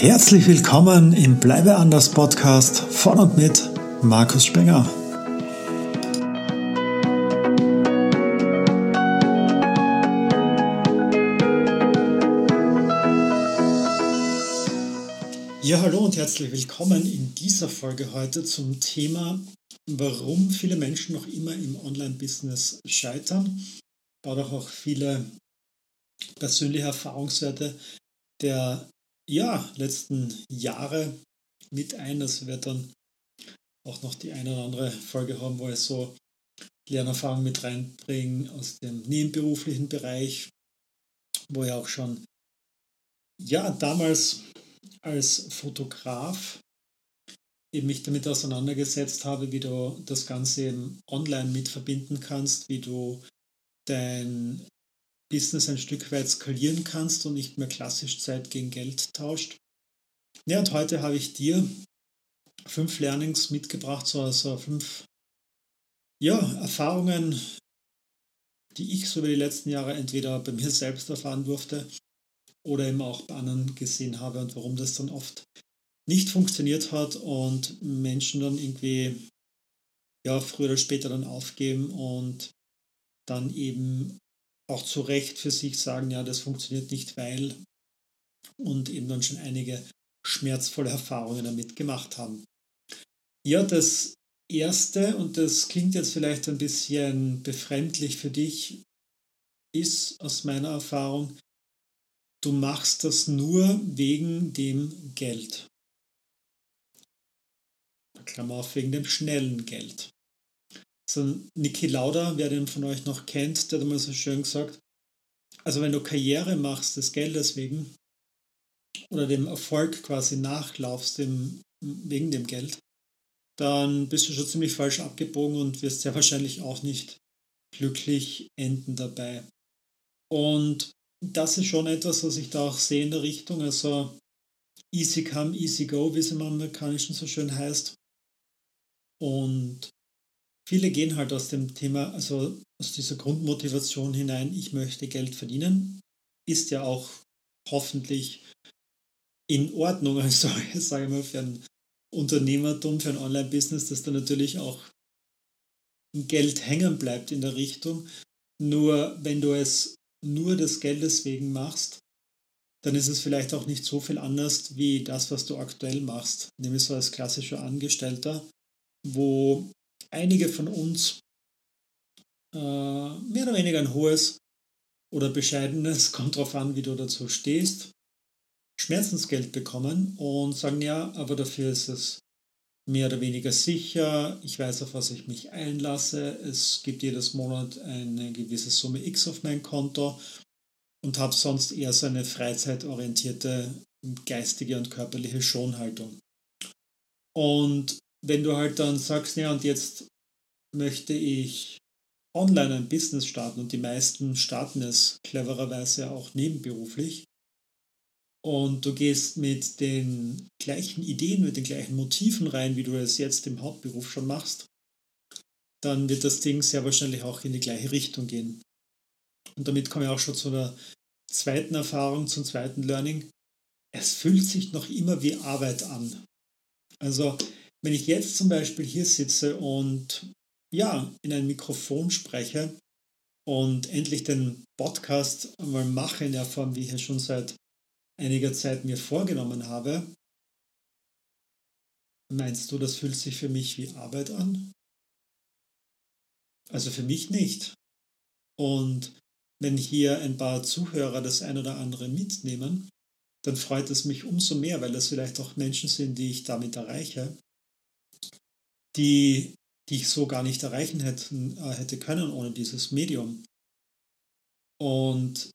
Herzlich willkommen im Bleibe anders Podcast von und mit Markus Spenger. Ja, hallo und herzlich willkommen in dieser Folge heute zum Thema, warum viele Menschen noch immer im Online-Business scheitern oder auch viele persönliche Erfahrungswerte der ja, letzten Jahre mit ein. Das wird dann auch noch die eine oder andere Folge haben, wo ich so Lernerfahrung mit reinbringe aus dem nebenberuflichen Bereich, wo ich auch schon ja damals als Fotograf eben mich damit auseinandergesetzt habe, wie du das Ganze eben online mit verbinden kannst, wie du dein Business ein Stück weit skalieren kannst und nicht mehr klassisch Zeit gegen Geld tauscht. Ja, und heute habe ich dir fünf Learnings mitgebracht, so also fünf ja, Erfahrungen, die ich so über die letzten Jahre entweder bei mir selbst erfahren durfte oder eben auch bei anderen gesehen habe und warum das dann oft nicht funktioniert hat und Menschen dann irgendwie ja früher oder später dann aufgeben und dann eben auch zu Recht für sich sagen, ja, das funktioniert nicht, weil und eben dann schon einige schmerzvolle Erfahrungen damit gemacht haben. Ja, das Erste, und das klingt jetzt vielleicht ein bisschen befremdlich für dich, ist aus meiner Erfahrung, du machst das nur wegen dem Geld. Klammer auf, wegen dem schnellen Geld. So Niki Lauda, wer den von euch noch kennt, der hat immer so schön gesagt, also wenn du Karriere machst des Geldes wegen oder dem Erfolg quasi nachlaufst dem, wegen dem Geld, dann bist du schon ziemlich falsch abgebogen und wirst sehr wahrscheinlich auch nicht glücklich enden dabei. Und das ist schon etwas, was ich da auch sehe in der Richtung. Also easy come, easy go, wie es im Amerikanischen so schön heißt. Und viele gehen halt aus dem Thema, also aus dieser Grundmotivation hinein, ich möchte Geld verdienen, ist ja auch hoffentlich in Ordnung, also sage ich mal, für ein Unternehmertum, für ein Online-Business, dass da natürlich auch Geld hängen bleibt in der Richtung. Nur wenn du es nur des Geldes wegen machst, dann ist es vielleicht auch nicht so viel anders wie das, was du aktuell machst, nämlich so als klassischer Angestellter, wo einige von uns äh, mehr oder weniger ein hohes oder bescheidenes, kommt darauf an, wie du dazu stehst, Schmerzensgeld bekommen und sagen, ja, aber dafür ist es mehr oder weniger sicher, ich weiß, auf was ich mich einlasse, es gibt jedes Monat eine gewisse Summe X auf mein Konto und habe sonst eher so eine freizeitorientierte geistige und körperliche Schonhaltung. Und wenn du halt dann sagst, ja, und jetzt möchte ich online ein Business starten und die meisten starten es clevererweise auch nebenberuflich und du gehst mit den gleichen Ideen, mit den gleichen Motiven rein, wie du es jetzt im Hauptberuf schon machst, dann wird das Ding sehr wahrscheinlich auch in die gleiche Richtung gehen. Und damit komme ich auch schon zu der zweiten Erfahrung, zum zweiten Learning. Es fühlt sich noch immer wie Arbeit an. Also wenn ich jetzt zum Beispiel hier sitze und ja, in ein Mikrofon spreche und endlich den Podcast mal mache in der Form, wie ich es schon seit einiger Zeit mir vorgenommen habe, meinst du, das fühlt sich für mich wie Arbeit an? Also für mich nicht. Und wenn hier ein paar Zuhörer das ein oder andere mitnehmen, dann freut es mich umso mehr, weil das vielleicht auch Menschen sind, die ich damit erreiche, die, die ich so gar nicht erreichen hätten, äh, hätte können ohne dieses Medium. Und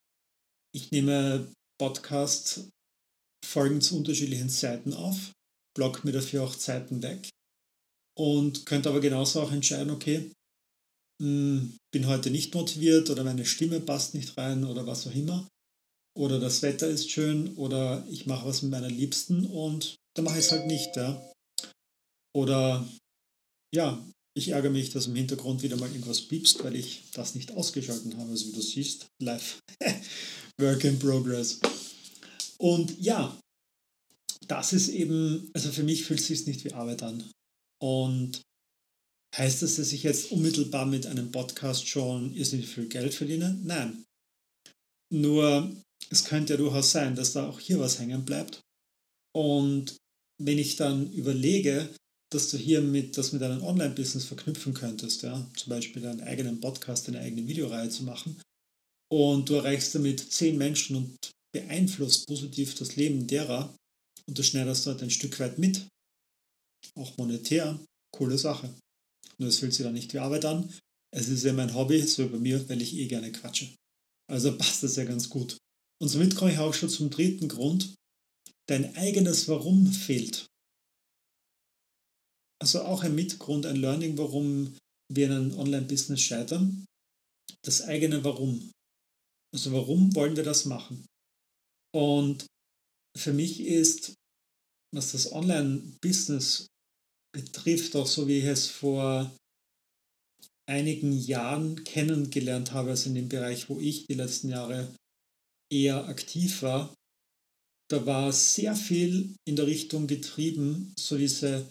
ich nehme Podcast-Folgen zu unterschiedlichen Zeiten auf, block mir dafür auch Zeiten weg und könnte aber genauso auch entscheiden, okay, hm, bin heute nicht motiviert oder meine Stimme passt nicht rein oder was auch immer. Oder das Wetter ist schön oder ich mache was mit meiner Liebsten und dann mache ich es halt nicht. Ja. Oder ja, ich ärgere mich, dass im Hintergrund wieder mal irgendwas piepst, weil ich das nicht ausgeschalten habe. Also wie du siehst, live. Work in progress. Und ja, das ist eben, also für mich fühlt es sich nicht wie Arbeit an. Und heißt das, dass ich jetzt unmittelbar mit einem Podcast schon irrsinnig viel Geld verdiene? Nein. Nur es könnte ja durchaus sein, dass da auch hier was hängen bleibt. Und wenn ich dann überlege, dass du hier mit, das mit einem Online-Business verknüpfen könntest, ja, zum Beispiel deinen eigenen Podcast, eine eigene Videoreihe zu machen, und du erreichst damit zehn Menschen und beeinflusst positiv das Leben derer und du schneiderst dort ein Stück weit mit, auch monetär, coole Sache. Nur es fühlt sich dann nicht wie Arbeit an. Es ist ja mein Hobby, so bei mir, weil ich eh gerne quatsche. Also passt das ja ganz gut. Und somit komme ich auch schon zum dritten Grund. Dein eigenes Warum fehlt. Also auch ein Mitgrund, ein Learning, warum wir in einem Online-Business scheitern. Das eigene Warum. Also warum wollen wir das machen? Und für mich ist, was das Online-Business betrifft, auch so wie ich es vor einigen Jahren kennengelernt habe, also in dem Bereich, wo ich die letzten Jahre eher aktiv war, da war sehr viel in der Richtung getrieben, so diese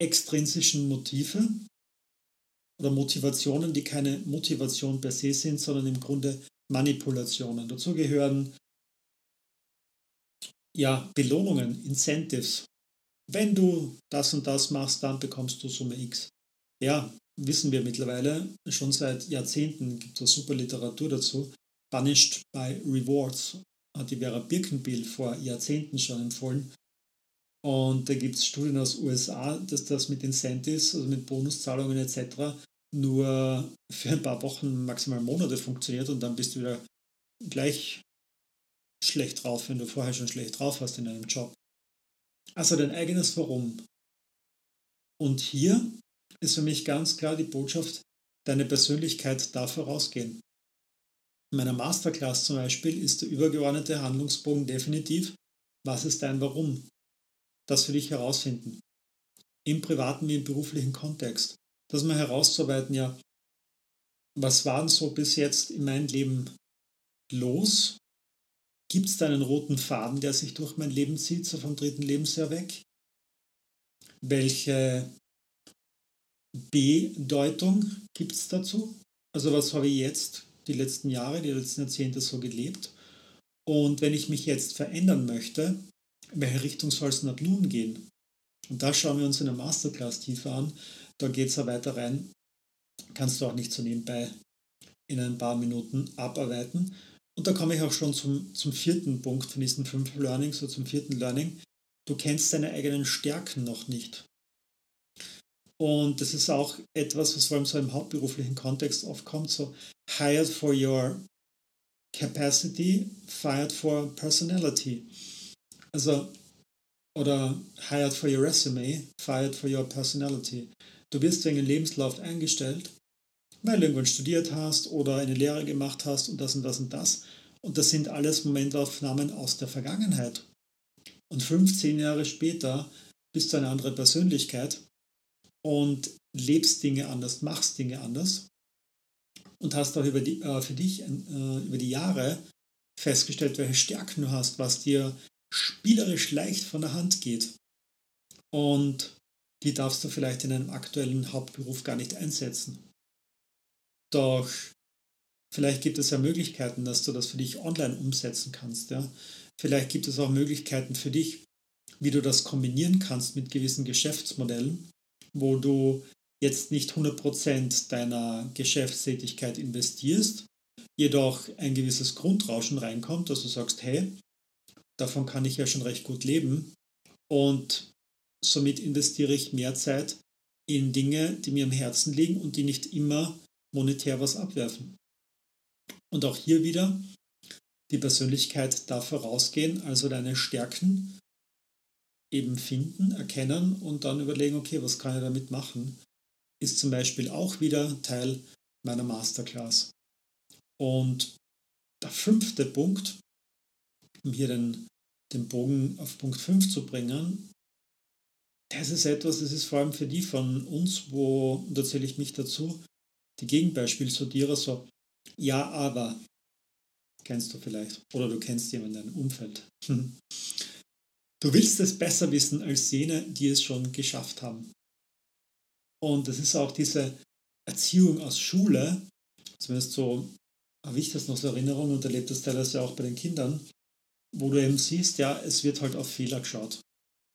extrinsischen Motive oder Motivationen, die keine Motivation per se sind, sondern im Grunde Manipulationen. Dazu gehören ja Belohnungen, Incentives. Wenn du das und das machst, dann bekommst du Summe X. Ja, wissen wir mittlerweile, schon seit Jahrzehnten gibt es super Literatur dazu. Punished by Rewards hat die Vera Birkenbiel vor Jahrzehnten schon empfohlen. Und da gibt es Studien aus USA, dass das mit Incentives, also mit Bonuszahlungen etc. nur für ein paar Wochen, maximal Monate funktioniert und dann bist du wieder gleich schlecht drauf, wenn du vorher schon schlecht drauf hast in einem Job. Also dein eigenes Warum. Und hier ist für mich ganz klar die Botschaft, deine Persönlichkeit darf vorausgehen. In meiner Masterclass zum Beispiel ist der übergeordnete Handlungsbogen definitiv, was ist dein Warum? Das für dich herausfinden. Im privaten wie im beruflichen Kontext. Das mal herauszuarbeiten, ja, was war denn so bis jetzt in meinem Leben los? Gibt es da einen roten Faden, der sich durch mein Leben zieht, so vom dritten Lebensjahr weg? Welche Bedeutung gibt es dazu? Also was habe ich jetzt die letzten Jahre, die letzten Jahrzehnte so gelebt? Und wenn ich mich jetzt verändern möchte, in welche Richtung soll es ab nun gehen? Und da schauen wir uns in der Masterclass tiefer an. Da geht es ja weiter rein. Kannst du auch nicht so nebenbei in ein paar Minuten abarbeiten. Und da komme ich auch schon zum, zum vierten Punkt von diesen fünf Learnings, so zum vierten Learning. Du kennst deine eigenen Stärken noch nicht. Und das ist auch etwas, was vor allem so im hauptberuflichen Kontext aufkommt, so hired for your capacity, fired for personality. Also, oder hired for your resume, fired for your personality. Du wirst wegen Lebenslauf eingestellt, weil du irgendwann studiert hast oder eine Lehre gemacht hast und das und das und das. Und das sind alles Momentaufnahmen aus der Vergangenheit. Und 15 Jahre später bist du eine andere Persönlichkeit und lebst Dinge anders, machst Dinge anders und hast auch über die, äh, für dich äh, über die Jahre festgestellt, welche Stärken du hast, was dir spielerisch leicht von der Hand geht. Und die darfst du vielleicht in einem aktuellen Hauptberuf gar nicht einsetzen. Doch vielleicht gibt es ja Möglichkeiten, dass du das für dich online umsetzen kannst. Ja? Vielleicht gibt es auch Möglichkeiten für dich, wie du das kombinieren kannst mit gewissen Geschäftsmodellen, wo du jetzt nicht 100% deiner Geschäftstätigkeit investierst, jedoch ein gewisses Grundrauschen reinkommt, dass du sagst, hey, davon kann ich ja schon recht gut leben und somit investiere ich mehr Zeit in Dinge, die mir am Herzen liegen und die nicht immer monetär was abwerfen. Und auch hier wieder, die Persönlichkeit darf vorausgehen, also deine Stärken eben finden, erkennen und dann überlegen, okay, was kann ich damit machen, ist zum Beispiel auch wieder Teil meiner Masterclass. Und der fünfte Punkt, um hier den, den Bogen auf Punkt 5 zu bringen, das ist etwas, das ist vor allem für die von uns, wo, und da zähle ich mich dazu, die Gegenbeispielssortierer so, ja, aber, kennst du vielleicht, oder du kennst jemanden in deinem Umfeld. Du willst es besser wissen als jene, die es schon geschafft haben. Und das ist auch diese Erziehung aus Schule, zumindest so habe ich das noch so Erinnerung und erlebt das teilweise auch bei den Kindern, wo du eben siehst, ja, es wird halt auf Fehler geschaut.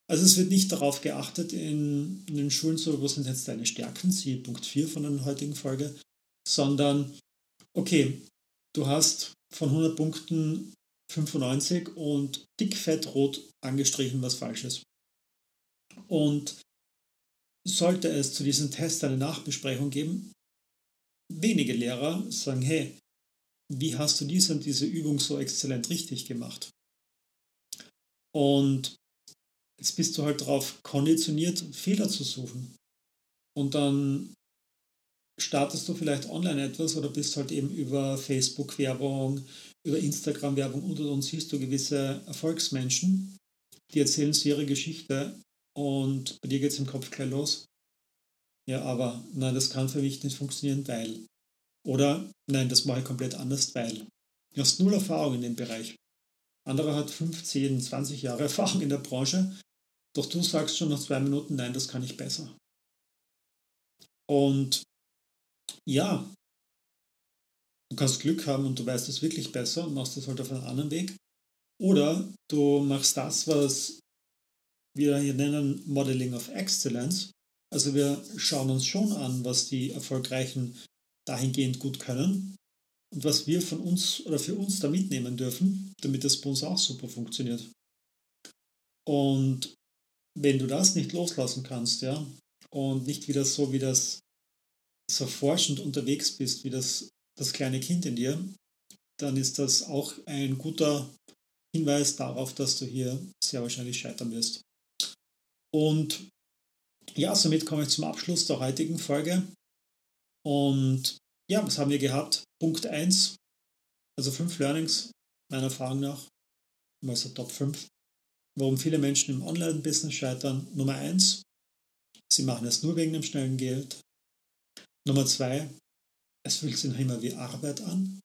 Also es wird nicht darauf geachtet in, in den Schulen, so wo sind jetzt deine Stärken, siehe Punkt 4 von der heutigen Folge, sondern, okay, du hast von 100 Punkten 95 und dick, fett, rot angestrichen, was falsch ist. Und sollte es zu diesem Test eine Nachbesprechung geben, wenige Lehrer sagen, hey, wie hast du diese und diese Übung so exzellent richtig gemacht? Und jetzt bist du halt darauf konditioniert, Fehler zu suchen. Und dann startest du vielleicht online etwas oder bist halt eben über Facebook-Werbung, über Instagram-Werbung und und siehst du gewisse Erfolgsmenschen, die erzählen sie ihre Geschichte und bei dir geht es im Kopf gleich los. Ja, aber nein, das kann für mich nicht funktionieren, weil. Oder nein, das mache ich komplett anders, weil. Du hast null Erfahrung in dem Bereich. Anderer hat 15, 20 Jahre Erfahrung in der Branche, doch du sagst schon nach zwei Minuten, nein, das kann ich besser. Und ja, du kannst Glück haben und du weißt es wirklich besser und machst das halt auf einen anderen Weg. Oder du machst das, was wir hier nennen Modeling of Excellence. Also wir schauen uns schon an, was die Erfolgreichen dahingehend gut können und was wir von uns oder für uns da mitnehmen dürfen, damit das bei uns auch super funktioniert. Und wenn du das nicht loslassen kannst, ja, und nicht wieder so wie das so forschend unterwegs bist, wie das, das kleine Kind in dir, dann ist das auch ein guter Hinweis darauf, dass du hier sehr wahrscheinlich scheitern wirst. Und ja, somit komme ich zum Abschluss der heutigen Folge. Und ja, was haben wir gehabt? Punkt 1, also fünf Learnings meiner Erfahrung nach, also Top 5, warum viele Menschen im Online-Business scheitern. Nummer 1, sie machen es nur wegen dem schnellen Geld. Nummer 2, es fühlt sich noch immer wie Arbeit an.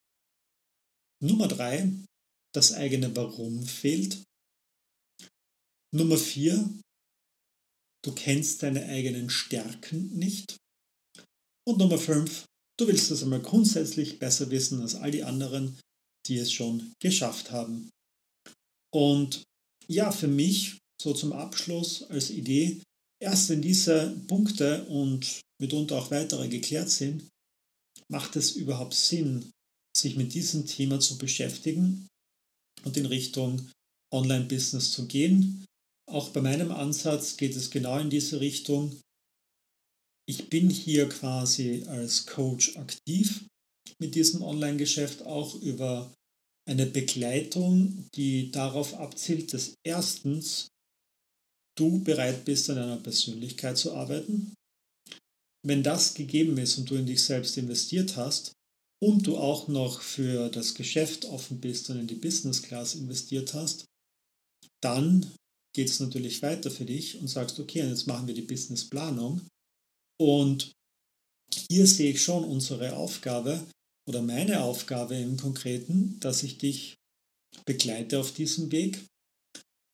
Nummer 3, das eigene Warum fehlt. Nummer 4, du kennst deine eigenen Stärken nicht. Und Nummer 5, du willst es einmal grundsätzlich besser wissen als all die anderen, die es schon geschafft haben. Und ja, für mich so zum Abschluss als Idee, erst wenn diese Punkte und mitunter auch weitere geklärt sind, macht es überhaupt Sinn, sich mit diesem Thema zu beschäftigen und in Richtung Online-Business zu gehen. Auch bei meinem Ansatz geht es genau in diese Richtung. Ich bin hier quasi als Coach aktiv mit diesem Online-Geschäft auch über eine Begleitung, die darauf abzielt, dass erstens du bereit bist, an einer Persönlichkeit zu arbeiten. Wenn das gegeben ist und du in dich selbst investiert hast und du auch noch für das Geschäft offen bist und in die Business Class investiert hast, dann geht es natürlich weiter für dich und sagst, okay, jetzt machen wir die Businessplanung. Und hier sehe ich schon unsere Aufgabe oder meine Aufgabe im Konkreten, dass ich dich begleite auf diesem Weg,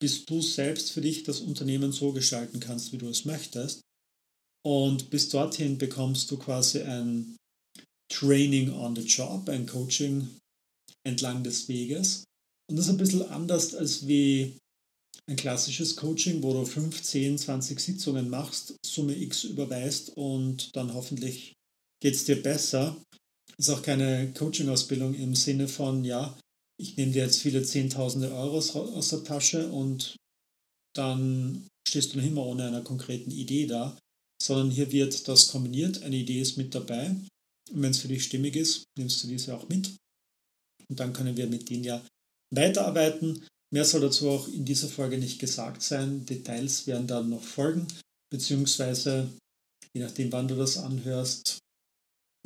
bis du selbst für dich das Unternehmen so gestalten kannst, wie du es möchtest. Und bis dorthin bekommst du quasi ein Training on the Job, ein Coaching entlang des Weges. Und das ist ein bisschen anders als wie ein klassisches Coaching, wo du 5, 10, 20 Sitzungen machst, Summe X überweist und dann hoffentlich geht es dir besser. Ist auch keine Coaching-Ausbildung im Sinne von, ja, ich nehme dir jetzt viele Zehntausende Euros aus der Tasche und dann stehst du noch immer ohne einer konkreten Idee da, sondern hier wird das kombiniert, eine Idee ist mit dabei und wenn es für dich stimmig ist, nimmst du diese auch mit und dann können wir mit denen ja weiterarbeiten. Mehr soll dazu auch in dieser Folge nicht gesagt sein. Details werden dann noch folgen, beziehungsweise je nachdem, wann du das anhörst,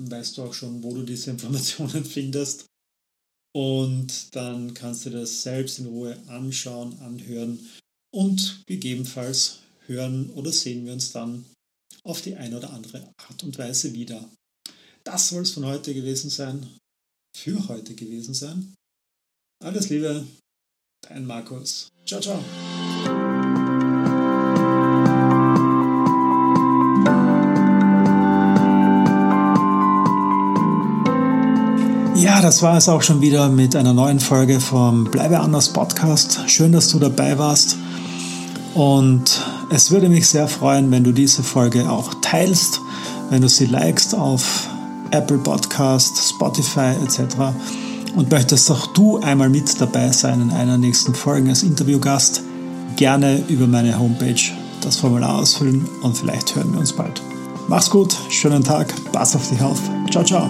weißt du auch schon, wo du diese Informationen findest. Und dann kannst du das selbst in Ruhe anschauen, anhören und gegebenenfalls hören oder sehen wir uns dann auf die eine oder andere Art und Weise wieder. Das soll es von heute gewesen sein, für heute gewesen sein. Alles Liebe, Dein Markus. Ciao, ciao. Ja, das war es auch schon wieder mit einer neuen Folge vom Bleibe anders Podcast. Schön, dass du dabei warst. Und es würde mich sehr freuen, wenn du diese Folge auch teilst, wenn du sie likest auf Apple Podcast, Spotify etc. Und möchtest auch du einmal mit dabei sein in einer nächsten Folge als Interviewgast, gerne über meine Homepage das Formular ausfüllen und vielleicht hören wir uns bald. Mach's gut, schönen Tag, pass auf dich auf. Ciao, ciao.